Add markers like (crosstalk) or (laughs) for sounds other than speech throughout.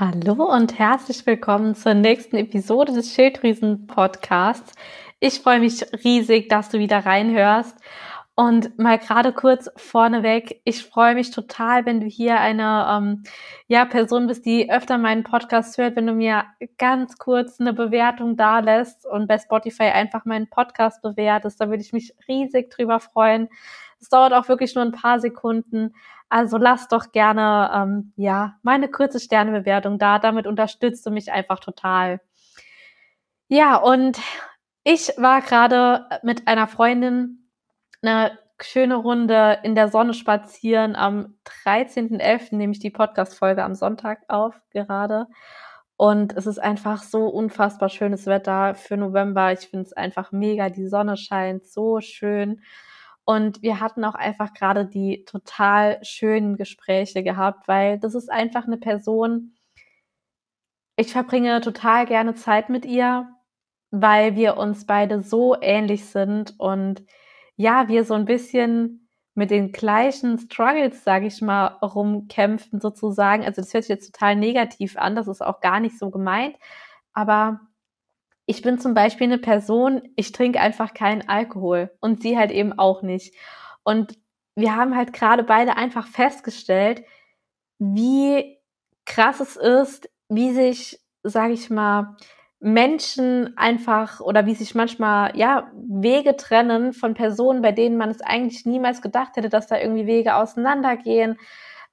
Hallo und herzlich willkommen zur nächsten Episode des Schilddrüsen-Podcasts. Ich freue mich riesig, dass du wieder reinhörst. Und mal gerade kurz vorneweg, ich freue mich total, wenn du hier eine ähm, ja, Person bist, die öfter meinen Podcast hört, wenn du mir ganz kurz eine Bewertung da lässt und bei Spotify einfach meinen Podcast bewertest. Da würde ich mich riesig drüber freuen. Es dauert auch wirklich nur ein paar Sekunden. Also lass doch gerne ähm, ja meine kurze Sternebewertung da. Damit unterstützt du mich einfach total. Ja, und ich war gerade mit einer Freundin eine schöne Runde in der Sonne spazieren. Am 13.11. nehme ich die Podcast-Folge am Sonntag auf, gerade. Und es ist einfach so unfassbar schönes Wetter für November. Ich finde es einfach mega. Die Sonne scheint so schön. Und wir hatten auch einfach gerade die total schönen Gespräche gehabt, weil das ist einfach eine Person, ich verbringe total gerne Zeit mit ihr, weil wir uns beide so ähnlich sind und ja, wir so ein bisschen mit den gleichen Struggles, sage ich mal, rumkämpfen sozusagen. Also das hört sich jetzt total negativ an, das ist auch gar nicht so gemeint, aber ich bin zum Beispiel eine Person, ich trinke einfach keinen Alkohol und sie halt eben auch nicht. Und wir haben halt gerade beide einfach festgestellt, wie krass es ist, wie sich, sage ich mal, Menschen einfach oder wie sich manchmal ja Wege trennen von Personen, bei denen man es eigentlich niemals gedacht hätte, dass da irgendwie Wege auseinandergehen,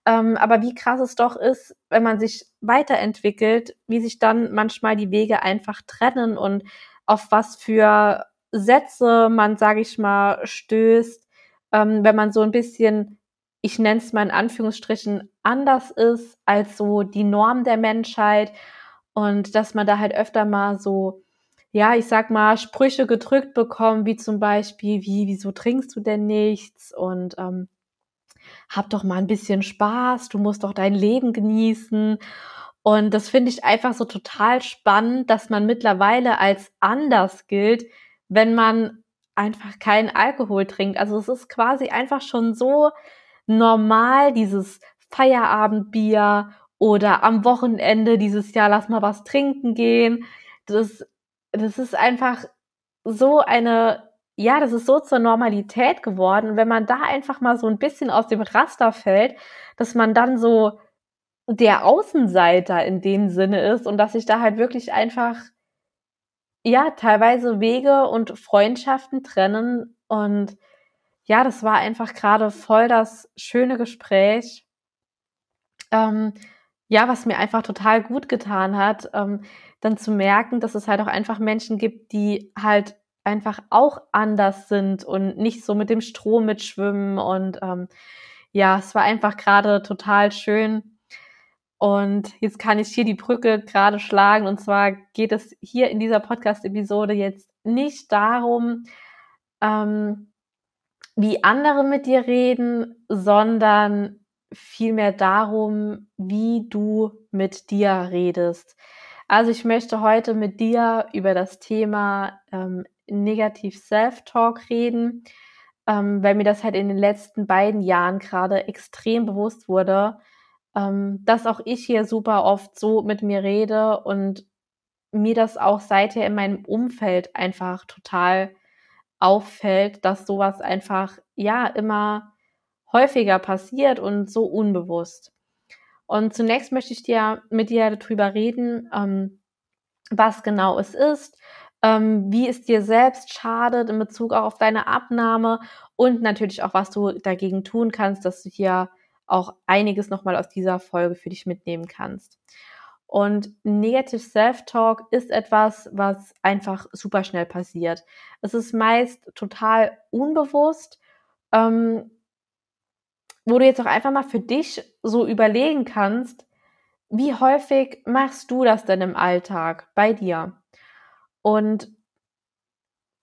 ähm, aber wie krass es doch ist, wenn man sich weiterentwickelt, wie sich dann manchmal die Wege einfach trennen und auf was für Sätze man, sage ich mal, stößt, ähm, wenn man so ein bisschen, ich nenne es mal in Anführungsstrichen, anders ist als so die Norm der Menschheit und dass man da halt öfter mal so, ja, ich sag mal, Sprüche gedrückt bekommt, wie zum Beispiel, wie, wieso trinkst du denn nichts? Und ähm, hab doch mal ein bisschen Spaß, du musst doch dein Leben genießen. Und das finde ich einfach so total spannend, dass man mittlerweile als anders gilt, wenn man einfach keinen Alkohol trinkt. Also es ist quasi einfach schon so normal, dieses Feierabendbier oder am Wochenende dieses Jahr lass mal was trinken gehen. Das, das ist einfach so eine ja, das ist so zur Normalität geworden. Und wenn man da einfach mal so ein bisschen aus dem Raster fällt, dass man dann so der Außenseiter in dem Sinne ist und dass sich da halt wirklich einfach, ja, teilweise Wege und Freundschaften trennen. Und ja, das war einfach gerade voll das schöne Gespräch. Ähm, ja, was mir einfach total gut getan hat, ähm, dann zu merken, dass es halt auch einfach Menschen gibt, die halt einfach auch anders sind und nicht so mit dem Strom mitschwimmen. Und ähm, ja, es war einfach gerade total schön. Und jetzt kann ich hier die Brücke gerade schlagen. Und zwar geht es hier in dieser Podcast-Episode jetzt nicht darum, ähm, wie andere mit dir reden, sondern vielmehr darum, wie du mit dir redest. Also ich möchte heute mit dir über das Thema ähm, negativ Self-Talk reden, ähm, weil mir das halt in den letzten beiden Jahren gerade extrem bewusst wurde, ähm, dass auch ich hier super oft so mit mir rede und mir das auch seither in meinem Umfeld einfach total auffällt, dass sowas einfach ja immer häufiger passiert und so unbewusst. Und zunächst möchte ich dir mit dir darüber reden, ähm, was genau es ist, ähm, wie es dir selbst schadet in Bezug auch auf deine Abnahme und natürlich auch, was du dagegen tun kannst, dass du hier auch einiges nochmal aus dieser Folge für dich mitnehmen kannst. Und Negative Self-Talk ist etwas, was einfach super schnell passiert. Es ist meist total unbewusst, ähm, wo du jetzt auch einfach mal für dich so überlegen kannst, wie häufig machst du das denn im Alltag bei dir? Und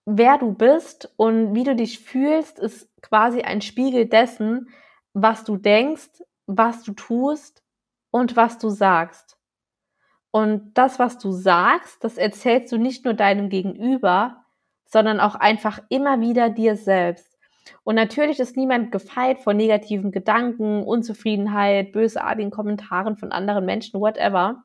wer du bist und wie du dich fühlst, ist quasi ein Spiegel dessen, was du denkst, was du tust und was du sagst. Und das, was du sagst, das erzählst du nicht nur deinem Gegenüber, sondern auch einfach immer wieder dir selbst. Und natürlich ist niemand gefeit von negativen Gedanken, Unzufriedenheit, bösartigen Kommentaren von anderen Menschen, whatever.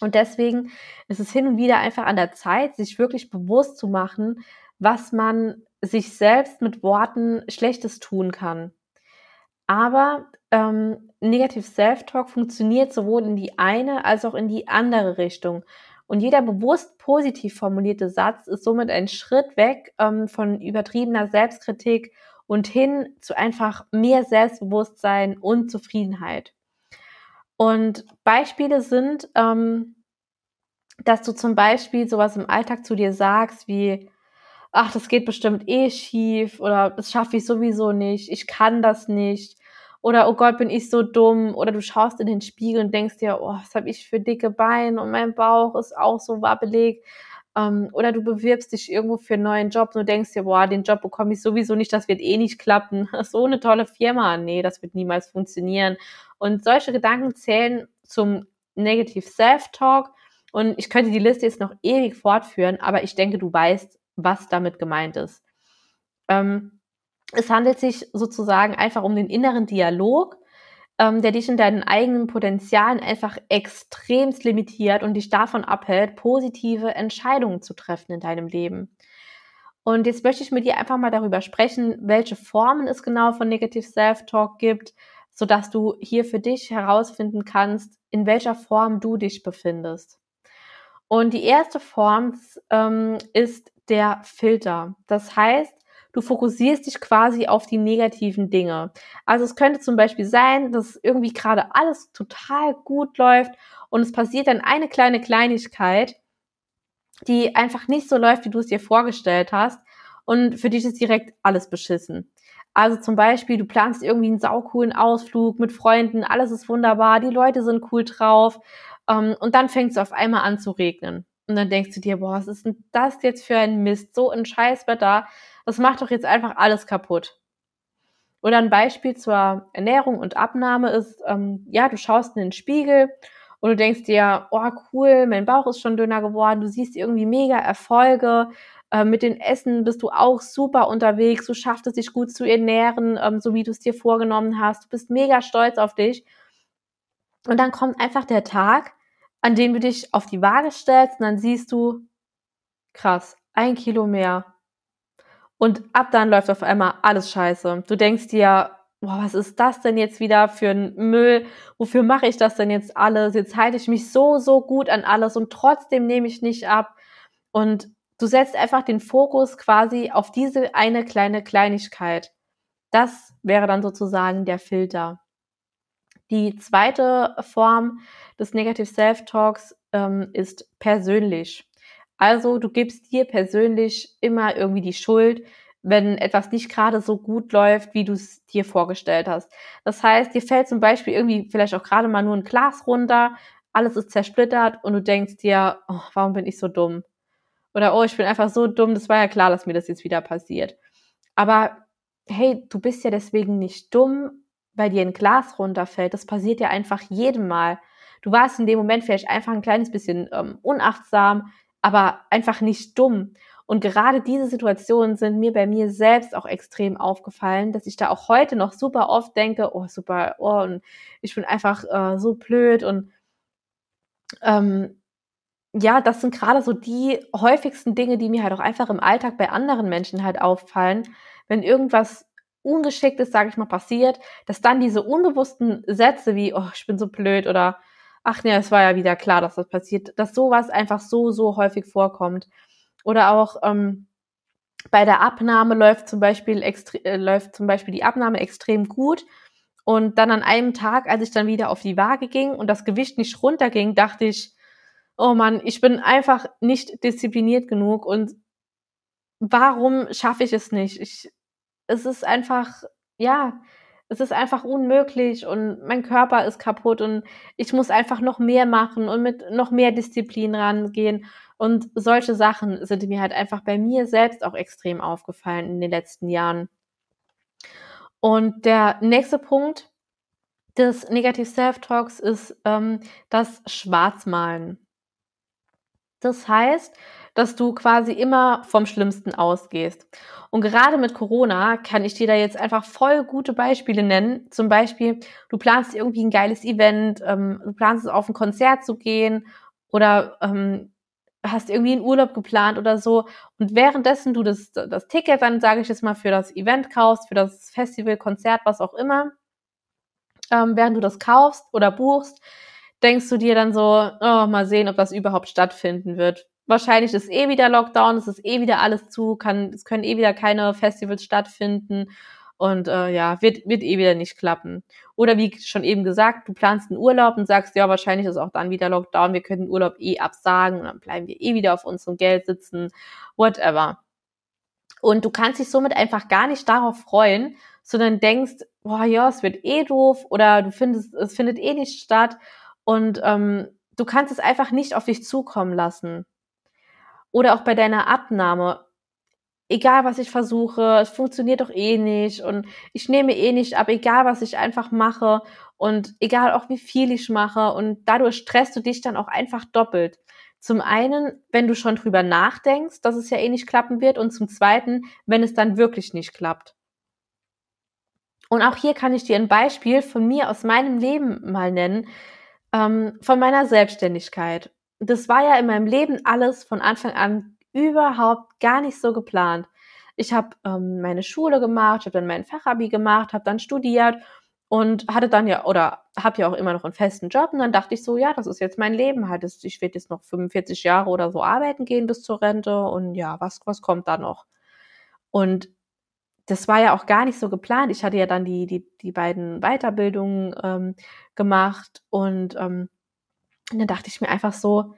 Und deswegen ist es hin und wieder einfach an der Zeit, sich wirklich bewusst zu machen, was man sich selbst mit Worten Schlechtes tun kann. Aber ähm, Negative Self-Talk funktioniert sowohl in die eine als auch in die andere Richtung. Und jeder bewusst positiv formulierte Satz ist somit ein Schritt weg ähm, von übertriebener Selbstkritik und hin zu einfach mehr Selbstbewusstsein und Zufriedenheit. Und Beispiele sind, ähm, dass du zum Beispiel sowas im Alltag zu dir sagst wie, ach, das geht bestimmt eh schief oder das schaffe ich sowieso nicht, ich kann das nicht oder oh Gott, bin ich so dumm oder du schaust in den Spiegel und denkst dir, oh, was habe ich für dicke Beine und mein Bauch ist auch so wabbelig ähm, oder du bewirbst dich irgendwo für einen neuen Job und du denkst dir, boah, den Job bekomme ich sowieso nicht, das wird eh nicht klappen. (laughs) So eine tolle Firma, nee, das wird niemals funktionieren. Und solche Gedanken zählen zum Negative Self-Talk. Und ich könnte die Liste jetzt noch ewig fortführen, aber ich denke, du weißt, was damit gemeint ist. Ähm, es handelt sich sozusagen einfach um den inneren Dialog, ähm, der dich in deinen eigenen Potenzialen einfach extremst limitiert und dich davon abhält, positive Entscheidungen zu treffen in deinem Leben. Und jetzt möchte ich mit dir einfach mal darüber sprechen, welche Formen es genau von Negative Self-Talk gibt, sodass du hier für dich herausfinden kannst, in welcher Form du dich befindest. Und die erste Form ähm, ist der Filter. Das heißt, du fokussierst dich quasi auf die negativen Dinge. Also es könnte zum Beispiel sein, dass irgendwie gerade alles total gut läuft und es passiert dann eine kleine Kleinigkeit, die einfach nicht so läuft, wie du es dir vorgestellt hast. Und für dich ist direkt alles beschissen. Also zum Beispiel, du planst irgendwie einen saucoolen Ausflug mit Freunden, alles ist wunderbar, die Leute sind cool drauf. Ähm, und dann fängt es auf einmal an zu regnen. Und dann denkst du dir, boah, was ist denn das jetzt für ein Mist? So ein Scheißwetter. Das macht doch jetzt einfach alles kaputt. Oder ein Beispiel zur Ernährung und Abnahme ist, ähm, ja, du schaust in den Spiegel und du denkst dir, oh cool, mein Bauch ist schon dünner geworden, du siehst irgendwie mega Erfolge, äh, mit den Essen bist du auch super unterwegs, du schaffst es dich gut zu ernähren, ähm, so wie du es dir vorgenommen hast, du bist mega stolz auf dich. Und dann kommt einfach der Tag, an dem du dich auf die Waage stellst und dann siehst du, krass, ein Kilo mehr. Und ab dann läuft auf einmal alles scheiße. Du denkst dir, boah, was ist das denn jetzt wieder für ein Müll? Wofür mache ich das denn jetzt alles? Jetzt halte ich mich so, so gut an alles und trotzdem nehme ich nicht ab. Und du setzt einfach den Fokus quasi auf diese eine kleine Kleinigkeit. Das wäre dann sozusagen der Filter. Die zweite Form des Negative Self-Talks ähm, ist persönlich. Also du gibst dir persönlich immer irgendwie die Schuld, wenn etwas nicht gerade so gut läuft, wie du es dir vorgestellt hast. Das heißt, dir fällt zum Beispiel irgendwie vielleicht auch gerade mal nur ein Glas runter, alles ist zersplittert und du denkst dir, oh, warum bin ich so dumm? Oder oh, ich bin einfach so dumm, das war ja klar, dass mir das jetzt wieder passiert. Aber hey, du bist ja deswegen nicht dumm, weil dir ein Glas runterfällt. Das passiert ja einfach jedem Mal. Du warst in dem Moment vielleicht einfach ein kleines bisschen ähm, unachtsam, aber einfach nicht dumm. Und gerade diese Situationen sind mir bei mir selbst auch extrem aufgefallen, dass ich da auch heute noch super oft denke, oh super, oh, und ich bin einfach äh, so blöd und ähm, ja, das sind gerade so die häufigsten Dinge, die mir halt auch einfach im Alltag bei anderen Menschen halt auffallen, wenn irgendwas Ungeschicktes, sage ich mal, passiert, dass dann diese unbewussten Sätze wie, oh, ich bin so blöd oder ach nee, es war ja wieder klar, dass das passiert, dass sowas einfach so, so häufig vorkommt. Oder auch ähm, bei der Abnahme läuft zum Beispiel äh, läuft zum Beispiel die Abnahme extrem gut. Und dann an einem Tag, als ich dann wieder auf die Waage ging und das Gewicht nicht runterging, dachte ich, oh Mann, ich bin einfach nicht diszipliniert genug und warum schaffe ich es nicht? Ich, es ist einfach, ja, es ist einfach unmöglich und mein Körper ist kaputt und ich muss einfach noch mehr machen und mit noch mehr Disziplin rangehen. Und solche Sachen sind mir halt einfach bei mir selbst auch extrem aufgefallen in den letzten Jahren. Und der nächste Punkt des Negative Self-Talks ist ähm, das Schwarzmalen. Das heißt, dass du quasi immer vom Schlimmsten ausgehst. Und gerade mit Corona kann ich dir da jetzt einfach voll gute Beispiele nennen. Zum Beispiel, du planst irgendwie ein geiles Event, ähm, du planst auf ein Konzert zu gehen oder ähm, hast irgendwie einen Urlaub geplant oder so und währenddessen du das, das Ticket dann, sage ich jetzt mal, für das Event kaufst, für das Festival, Konzert, was auch immer, ähm, während du das kaufst oder buchst, denkst du dir dann so, oh, mal sehen, ob das überhaupt stattfinden wird. Wahrscheinlich ist eh wieder Lockdown, es ist eh wieder alles zu, kann, es können eh wieder keine Festivals stattfinden und äh, ja, wird, wird eh wieder nicht klappen. Oder wie schon eben gesagt, du planst einen Urlaub und sagst, ja, wahrscheinlich ist auch dann wieder Lockdown, wir können den Urlaub eh absagen und dann bleiben wir eh wieder auf unserem Geld sitzen, whatever. Und du kannst dich somit einfach gar nicht darauf freuen, sondern denkst, boah, ja, es wird eh doof oder du findest, es findet eh nicht statt und ähm, du kannst es einfach nicht auf dich zukommen lassen. Oder auch bei deiner Abnahme egal was ich versuche, es funktioniert doch eh nicht und ich nehme eh nicht ab, egal was ich einfach mache und egal auch wie viel ich mache und dadurch stresst du dich dann auch einfach doppelt. Zum einen, wenn du schon drüber nachdenkst, dass es ja eh nicht klappen wird und zum zweiten, wenn es dann wirklich nicht klappt. Und auch hier kann ich dir ein Beispiel von mir aus meinem Leben mal nennen, ähm, von meiner Selbstständigkeit. Das war ja in meinem Leben alles von Anfang an überhaupt gar nicht so geplant. Ich habe ähm, meine Schule gemacht, habe dann mein Fachabi gemacht, habe dann studiert und hatte dann ja oder habe ja auch immer noch einen festen Job und dann dachte ich so, ja, das ist jetzt mein Leben halt, ich werde jetzt noch 45 Jahre oder so arbeiten gehen bis zur Rente und ja, was was kommt da noch? Und das war ja auch gar nicht so geplant. Ich hatte ja dann die die die beiden Weiterbildungen ähm, gemacht und ähm, und dann dachte ich mir einfach so,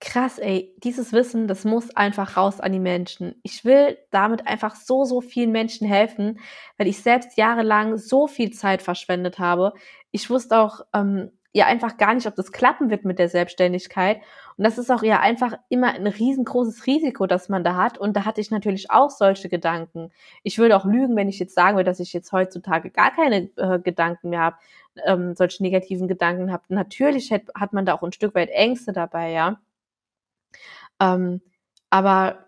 krass, ey, dieses Wissen, das muss einfach raus an die Menschen. Ich will damit einfach so, so vielen Menschen helfen, weil ich selbst jahrelang so viel Zeit verschwendet habe. Ich wusste auch ähm, ja einfach gar nicht, ob das klappen wird mit der Selbstständigkeit. Und das ist auch ja einfach immer ein riesengroßes Risiko, das man da hat. Und da hatte ich natürlich auch solche Gedanken. Ich würde auch lügen, wenn ich jetzt sagen würde, dass ich jetzt heutzutage gar keine äh, Gedanken mehr habe, ähm, solche negativen Gedanken habe. Natürlich hat, hat man da auch ein Stück weit Ängste dabei, ja. Ähm, aber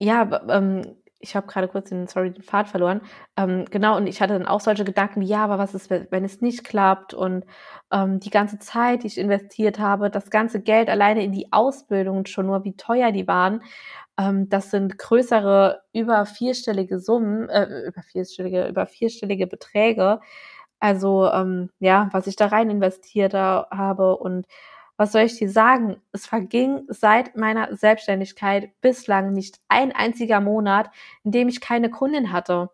ja, ähm, ich habe gerade kurz den, sorry, den Pfad verloren. Ähm, genau, und ich hatte dann auch solche Gedanken wie, ja, aber was ist, wenn es nicht klappt? Und ähm, die ganze Zeit, die ich investiert habe, das ganze Geld alleine in die Ausbildung schon nur, wie teuer die waren. Ähm, das sind größere, über vierstellige Summen, äh, über vierstellige, über vierstellige Beträge. Also ähm, ja, was ich da rein investiert habe und was soll ich dir sagen? Es verging seit meiner Selbstständigkeit bislang nicht ein einziger Monat, in dem ich keine Kundin hatte.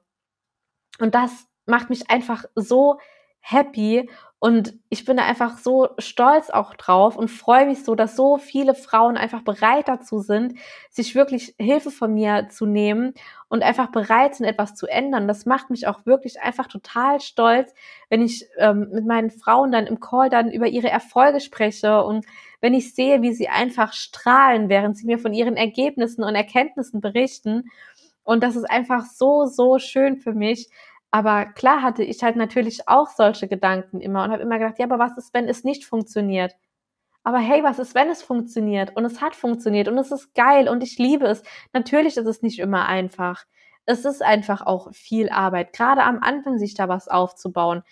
Und das macht mich einfach so happy und ich bin da einfach so stolz auch drauf und freue mich so, dass so viele Frauen einfach bereit dazu sind, sich wirklich Hilfe von mir zu nehmen und einfach bereit sind, etwas zu ändern. Das macht mich auch wirklich einfach total stolz, wenn ich ähm, mit meinen Frauen dann im Call dann über ihre Erfolge spreche und wenn ich sehe, wie sie einfach strahlen, während sie mir von ihren Ergebnissen und Erkenntnissen berichten. Und das ist einfach so, so schön für mich, aber klar hatte ich halt natürlich auch solche Gedanken immer und habe immer gedacht, ja, aber was ist, wenn es nicht funktioniert? Aber hey, was ist, wenn es funktioniert? Und es hat funktioniert und es ist geil und ich liebe es. Natürlich ist es nicht immer einfach. Es ist einfach auch viel Arbeit, gerade am Anfang sich da was aufzubauen.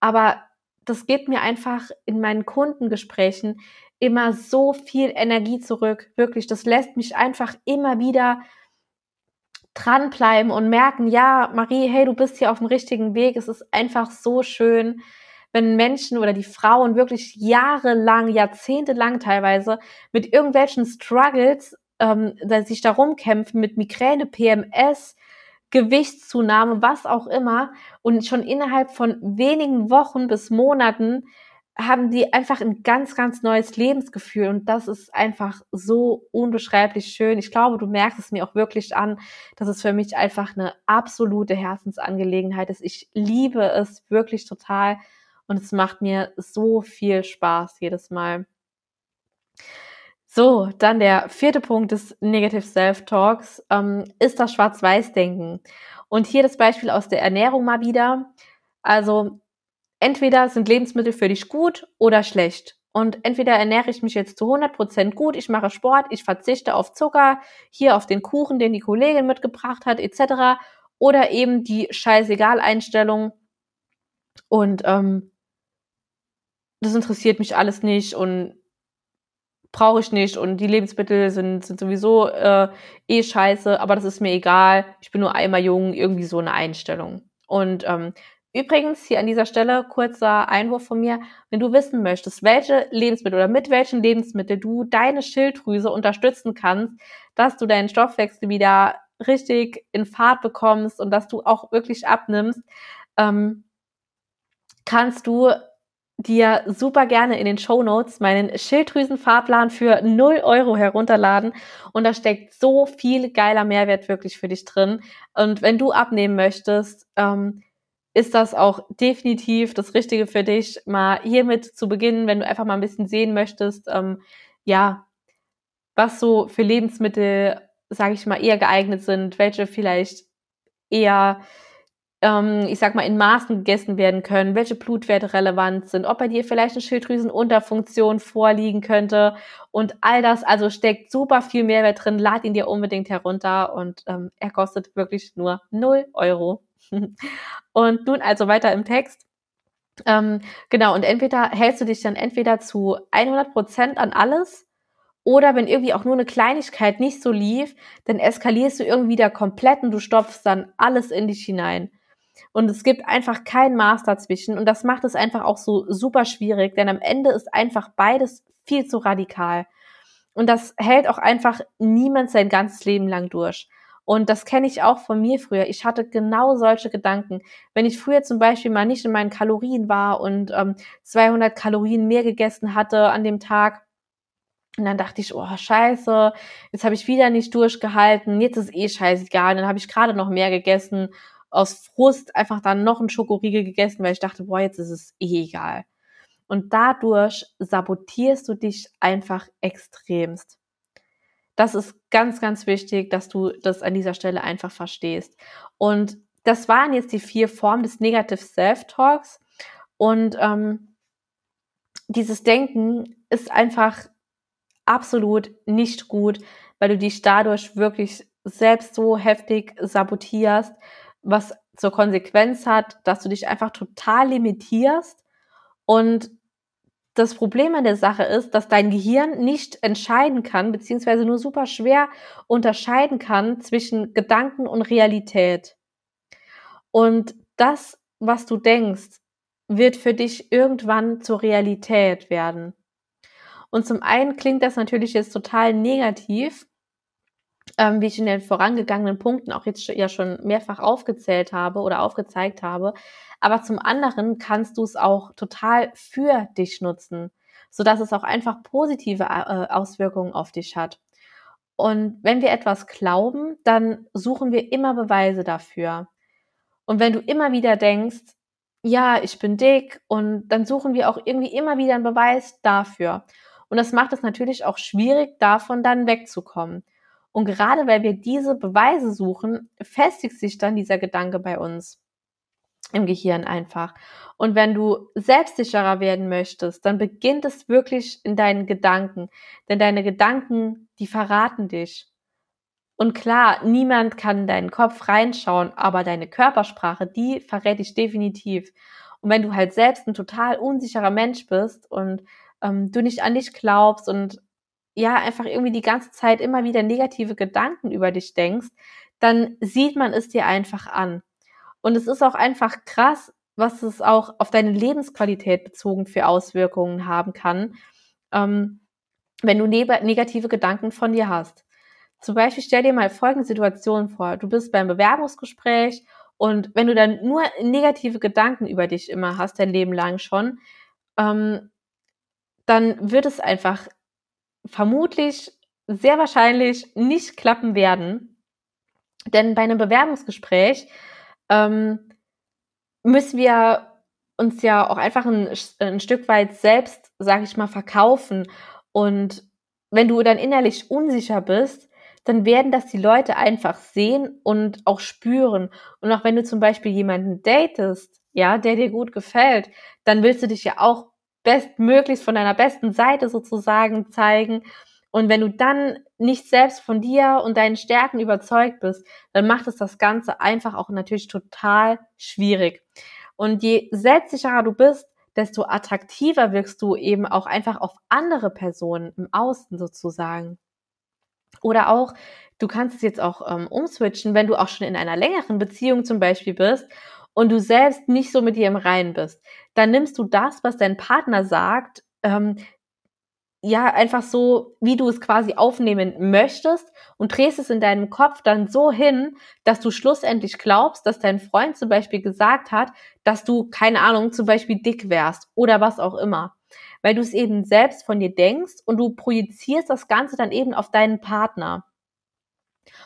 Aber das gibt mir einfach in meinen Kundengesprächen immer so viel Energie zurück. Wirklich, das lässt mich einfach immer wieder dranbleiben und merken, ja, Marie, hey, du bist hier auf dem richtigen Weg. Es ist einfach so schön, wenn Menschen oder die Frauen wirklich jahrelang, jahrzehntelang teilweise mit irgendwelchen Struggles ähm, sich darum kämpfen, mit Migräne, PMS, Gewichtszunahme, was auch immer, und schon innerhalb von wenigen Wochen bis Monaten haben die einfach ein ganz, ganz neues Lebensgefühl und das ist einfach so unbeschreiblich schön. Ich glaube, du merkst es mir auch wirklich an, dass es für mich einfach eine absolute Herzensangelegenheit ist. Ich liebe es wirklich total und es macht mir so viel Spaß jedes Mal. So, dann der vierte Punkt des Negative Self-Talks ähm, ist das Schwarz-Weiß-Denken. Und hier das Beispiel aus der Ernährung mal wieder. Also entweder sind Lebensmittel für dich gut oder schlecht. Und entweder ernähre ich mich jetzt zu 100% gut, ich mache Sport, ich verzichte auf Zucker, hier auf den Kuchen, den die Kollegin mitgebracht hat, etc. Oder eben die Scheißegal-Einstellung und ähm, das interessiert mich alles nicht und brauche ich nicht und die Lebensmittel sind, sind sowieso äh, eh scheiße, aber das ist mir egal, ich bin nur einmal jung, irgendwie so eine Einstellung. Und ähm, übrigens, hier an dieser Stelle kurzer Einwurf von mir, wenn du wissen möchtest, welche Lebensmittel oder mit welchen Lebensmitteln du deine Schilddrüse unterstützen kannst, dass du deinen Stoffwechsel wieder richtig in Fahrt bekommst und dass du auch wirklich abnimmst, ähm, kannst du dir super gerne in den Show Notes meinen Schilddrüsenfahrplan für 0 Euro herunterladen. Und da steckt so viel geiler Mehrwert wirklich für dich drin. Und wenn du abnehmen möchtest, ähm, ist das auch definitiv das Richtige für dich, mal hiermit zu beginnen, wenn du einfach mal ein bisschen sehen möchtest, ähm, ja, was so für Lebensmittel, sage ich mal, eher geeignet sind, welche vielleicht eher ähm, ich sag mal, in Maßen gegessen werden können, welche Blutwerte relevant sind, ob bei dir vielleicht eine Schilddrüsenunterfunktion vorliegen könnte und all das, also steckt super viel Mehrwert drin, lad ihn dir unbedingt herunter und ähm, er kostet wirklich nur 0 Euro. (laughs) und nun also weiter im Text. Ähm, genau, und entweder hältst du dich dann entweder zu 100 Prozent an alles oder wenn irgendwie auch nur eine Kleinigkeit nicht so lief, dann eskalierst du irgendwie da komplett und du stopfst dann alles in dich hinein. Und es gibt einfach kein Maß dazwischen. Und das macht es einfach auch so super schwierig, denn am Ende ist einfach beides viel zu radikal. Und das hält auch einfach niemand sein ganzes Leben lang durch. Und das kenne ich auch von mir früher. Ich hatte genau solche Gedanken. Wenn ich früher zum Beispiel mal nicht in meinen Kalorien war und ähm, 200 Kalorien mehr gegessen hatte an dem Tag, und dann dachte ich, oh scheiße, jetzt habe ich wieder nicht durchgehalten, jetzt ist eh scheißegal, dann habe ich gerade noch mehr gegessen aus Frust einfach dann noch einen Schokoriegel gegessen, weil ich dachte, boah, jetzt ist es eh egal. Und dadurch sabotierst du dich einfach extremst. Das ist ganz, ganz wichtig, dass du das an dieser Stelle einfach verstehst. Und das waren jetzt die vier Formen des Negative Self-Talks. Und ähm, dieses Denken ist einfach absolut nicht gut, weil du dich dadurch wirklich selbst so heftig sabotierst was zur Konsequenz hat, dass du dich einfach total limitierst und das Problem an der Sache ist, dass dein Gehirn nicht entscheiden kann, beziehungsweise nur super schwer unterscheiden kann zwischen Gedanken und Realität. Und das, was du denkst, wird für dich irgendwann zur Realität werden. Und zum einen klingt das natürlich jetzt total negativ, ähm, wie ich in den vorangegangenen Punkten auch jetzt ja schon mehrfach aufgezählt habe oder aufgezeigt habe. Aber zum anderen kannst du es auch total für dich nutzen, so dass es auch einfach positive äh, Auswirkungen auf dich hat. Und wenn wir etwas glauben, dann suchen wir immer Beweise dafür. Und wenn du immer wieder denkst, ja, ich bin dick, und dann suchen wir auch irgendwie immer wieder einen Beweis dafür. Und das macht es natürlich auch schwierig, davon dann wegzukommen. Und gerade weil wir diese Beweise suchen, festigt sich dann dieser Gedanke bei uns im Gehirn einfach. Und wenn du selbstsicherer werden möchtest, dann beginnt es wirklich in deinen Gedanken. Denn deine Gedanken, die verraten dich. Und klar, niemand kann in deinen Kopf reinschauen, aber deine Körpersprache, die verrät dich definitiv. Und wenn du halt selbst ein total unsicherer Mensch bist und ähm, du nicht an dich glaubst und ja einfach irgendwie die ganze Zeit immer wieder negative Gedanken über dich denkst, dann sieht man es dir einfach an. Und es ist auch einfach krass, was es auch auf deine Lebensqualität bezogen für Auswirkungen haben kann, ähm, wenn du ne negative Gedanken von dir hast. Zum Beispiel stell dir mal folgende Situation vor. Du bist beim Bewerbungsgespräch und wenn du dann nur negative Gedanken über dich immer hast, dein Leben lang schon, ähm, dann wird es einfach vermutlich sehr wahrscheinlich nicht klappen werden. Denn bei einem Bewerbungsgespräch ähm, müssen wir uns ja auch einfach ein, ein Stück weit selbst, sage ich mal, verkaufen. Und wenn du dann innerlich unsicher bist, dann werden das die Leute einfach sehen und auch spüren. Und auch wenn du zum Beispiel jemanden datest, ja, der dir gut gefällt, dann willst du dich ja auch bestmöglichst von deiner besten Seite sozusagen zeigen. Und wenn du dann nicht selbst von dir und deinen Stärken überzeugt bist, dann macht es das Ganze einfach auch natürlich total schwierig. Und je selbstsicherer du bist, desto attraktiver wirkst du eben auch einfach auf andere Personen im Außen sozusagen. Oder auch, du kannst es jetzt auch ähm, umswitchen, wenn du auch schon in einer längeren Beziehung zum Beispiel bist und du selbst nicht so mit dir im Reinen bist. Dann nimmst du das, was dein Partner sagt, ähm, ja, einfach so, wie du es quasi aufnehmen möchtest und drehst es in deinem Kopf dann so hin, dass du schlussendlich glaubst, dass dein Freund zum Beispiel gesagt hat, dass du, keine Ahnung, zum Beispiel dick wärst oder was auch immer. Weil du es eben selbst von dir denkst und du projizierst das Ganze dann eben auf deinen Partner.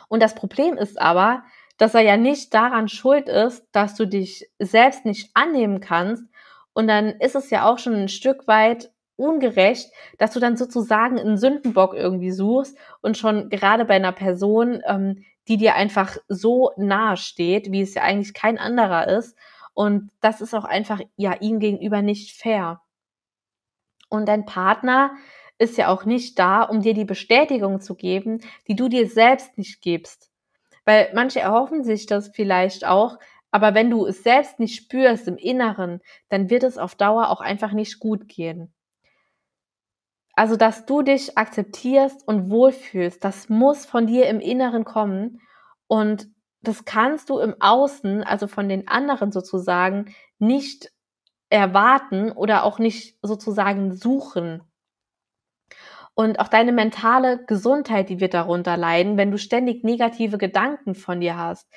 Und das Problem ist aber, dass er ja nicht daran schuld ist, dass du dich selbst nicht annehmen kannst. Und dann ist es ja auch schon ein Stück weit ungerecht, dass du dann sozusagen einen Sündenbock irgendwie suchst und schon gerade bei einer Person, ähm, die dir einfach so nahe steht, wie es ja eigentlich kein anderer ist. Und das ist auch einfach ja ihm gegenüber nicht fair. Und dein Partner ist ja auch nicht da, um dir die Bestätigung zu geben, die du dir selbst nicht gibst. Weil manche erhoffen sich das vielleicht auch, aber wenn du es selbst nicht spürst im Inneren, dann wird es auf Dauer auch einfach nicht gut gehen. Also, dass du dich akzeptierst und wohlfühlst, das muss von dir im Inneren kommen und das kannst du im Außen, also von den anderen sozusagen, nicht erwarten oder auch nicht sozusagen suchen. Und auch deine mentale Gesundheit, die wird darunter leiden, wenn du ständig negative Gedanken von dir hast.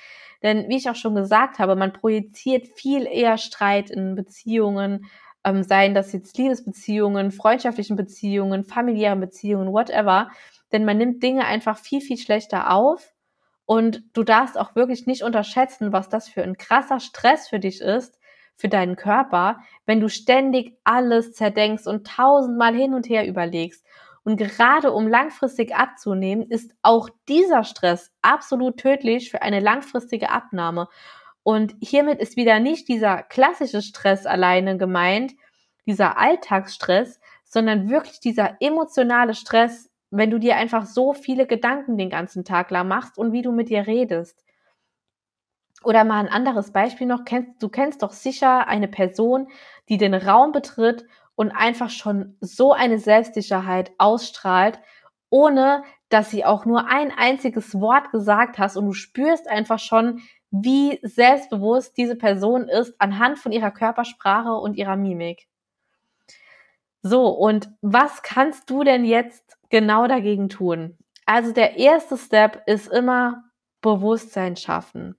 Denn wie ich auch schon gesagt habe, man projiziert viel eher Streit in Beziehungen, ähm, seien das jetzt Liebesbeziehungen, freundschaftlichen Beziehungen, familiären Beziehungen, whatever. Denn man nimmt Dinge einfach viel, viel schlechter auf. Und du darfst auch wirklich nicht unterschätzen, was das für ein krasser Stress für dich ist, für deinen Körper, wenn du ständig alles zerdenkst und tausendmal hin und her überlegst. Und gerade um langfristig abzunehmen, ist auch dieser Stress absolut tödlich für eine langfristige Abnahme. Und hiermit ist wieder nicht dieser klassische Stress alleine gemeint, dieser Alltagsstress, sondern wirklich dieser emotionale Stress, wenn du dir einfach so viele Gedanken den ganzen Tag lang machst und wie du mit dir redest. Oder mal ein anderes Beispiel noch, du kennst doch sicher eine Person, die den Raum betritt und einfach schon so eine Selbstsicherheit ausstrahlt, ohne dass sie auch nur ein einziges Wort gesagt hast und du spürst einfach schon, wie selbstbewusst diese Person ist anhand von ihrer Körpersprache und ihrer Mimik. So, und was kannst du denn jetzt genau dagegen tun? Also der erste Step ist immer Bewusstsein schaffen.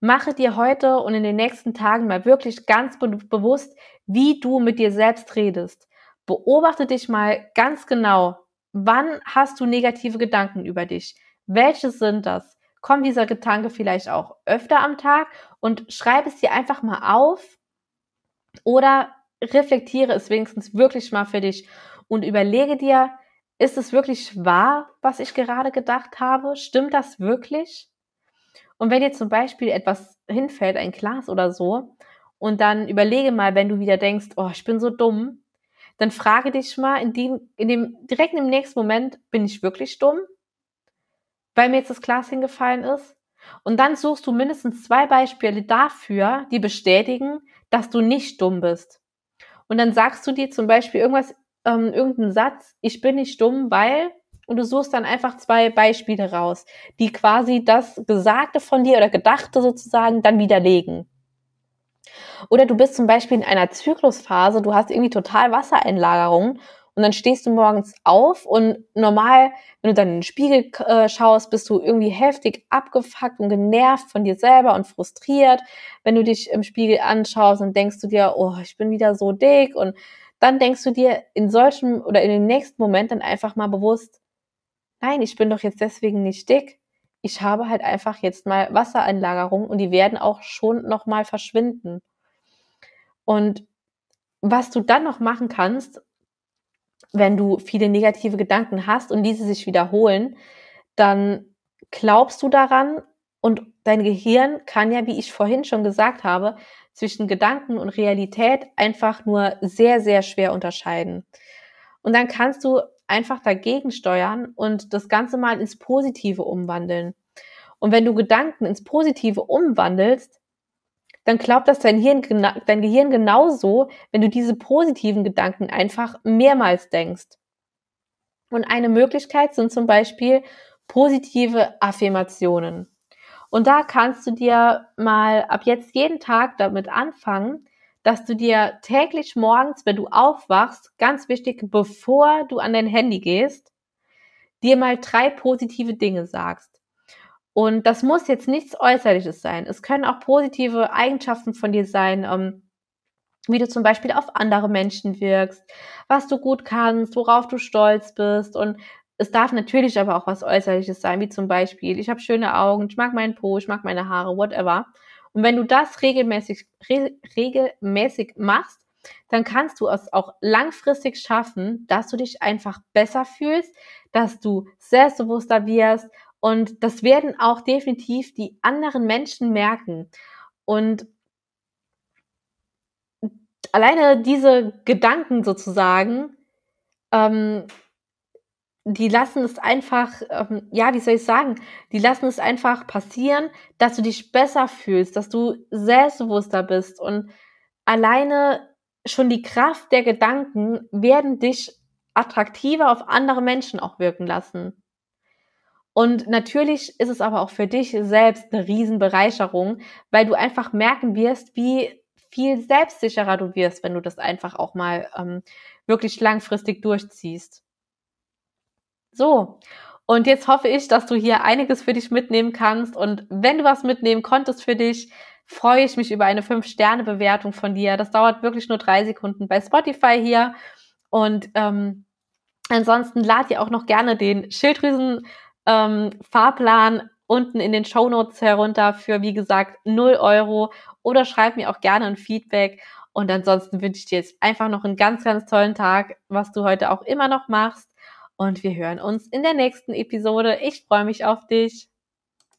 Mache dir heute und in den nächsten Tagen mal wirklich ganz be bewusst, wie du mit dir selbst redest. Beobachte dich mal ganz genau. Wann hast du negative Gedanken über dich? Welche sind das? kommt dieser Gedanke vielleicht auch öfter am Tag und schreib es dir einfach mal auf oder reflektiere es wenigstens wirklich mal für dich und überlege dir, ist es wirklich wahr, was ich gerade gedacht habe? Stimmt das wirklich? Und wenn dir zum Beispiel etwas hinfällt, ein Glas oder so, und dann überlege mal, wenn du wieder denkst, oh, ich bin so dumm, dann frage dich mal in dem, in dem, direkt im nächsten Moment, bin ich wirklich dumm? weil mir jetzt das Glas hingefallen ist. Und dann suchst du mindestens zwei Beispiele dafür, die bestätigen, dass du nicht dumm bist. Und dann sagst du dir zum Beispiel irgendwas, ähm, irgendeinen Satz, ich bin nicht dumm, weil, und du suchst dann einfach zwei Beispiele raus, die quasi das Gesagte von dir oder Gedachte sozusagen dann widerlegen. Oder du bist zum Beispiel in einer Zyklusphase, du hast irgendwie total Wassereinlagerung und dann stehst du morgens auf und normal, wenn du dann in den Spiegel äh, schaust, bist du irgendwie heftig abgefuckt und genervt von dir selber und frustriert. Wenn du dich im Spiegel anschaust, dann denkst du dir, oh, ich bin wieder so dick und dann denkst du dir in solchen oder in dem nächsten Moment dann einfach mal bewusst, nein, ich bin doch jetzt deswegen nicht dick. Ich habe halt einfach jetzt mal Wassereinlagerung und die werden auch schon nochmal verschwinden. Und was du dann noch machen kannst, wenn du viele negative Gedanken hast und diese sich wiederholen, dann glaubst du daran und dein Gehirn kann ja, wie ich vorhin schon gesagt habe, zwischen Gedanken und Realität einfach nur sehr, sehr schwer unterscheiden. Und dann kannst du einfach dagegen steuern und das Ganze mal ins Positive umwandeln. Und wenn du Gedanken ins Positive umwandelst, dann glaubt das dein Hirn, dein Gehirn genauso, wenn du diese positiven Gedanken einfach mehrmals denkst. Und eine Möglichkeit sind zum Beispiel positive Affirmationen. Und da kannst du dir mal ab jetzt jeden Tag damit anfangen, dass du dir täglich morgens, wenn du aufwachst, ganz wichtig, bevor du an dein Handy gehst, dir mal drei positive Dinge sagst. Und das muss jetzt nichts Äußerliches sein. Es können auch positive Eigenschaften von dir sein, ähm, wie du zum Beispiel auf andere Menschen wirkst, was du gut kannst, worauf du stolz bist. Und es darf natürlich aber auch was Äußerliches sein, wie zum Beispiel, ich habe schöne Augen, ich mag meinen Po, ich mag meine Haare, whatever. Und wenn du das regelmäßig, re regelmäßig machst, dann kannst du es auch langfristig schaffen, dass du dich einfach besser fühlst, dass du selbstbewusster wirst und das werden auch definitiv die anderen Menschen merken. Und alleine diese Gedanken sozusagen, ähm, die lassen es einfach, ähm, ja, wie soll ich sagen, die lassen es einfach passieren, dass du dich besser fühlst, dass du selbstbewusster bist und alleine schon die Kraft der Gedanken werden dich attraktiver auf andere Menschen auch wirken lassen. Und natürlich ist es aber auch für dich selbst eine Riesenbereicherung, weil du einfach merken wirst, wie viel selbstsicherer du wirst, wenn du das einfach auch mal ähm, wirklich langfristig durchziehst. So, und jetzt hoffe ich, dass du hier einiges für dich mitnehmen kannst. Und wenn du was mitnehmen konntest für dich, freue ich mich über eine 5-Sterne-Bewertung von dir. Das dauert wirklich nur drei Sekunden bei Spotify hier. Und ähm, ansonsten lad dir auch noch gerne den Schilddrüsen-Fahrplan ähm, unten in den Show Notes herunter für, wie gesagt, 0 Euro oder schreib mir auch gerne ein Feedback. Und ansonsten wünsche ich dir jetzt einfach noch einen ganz, ganz tollen Tag, was du heute auch immer noch machst. Und wir hören uns in der nächsten Episode. Ich freue mich auf dich.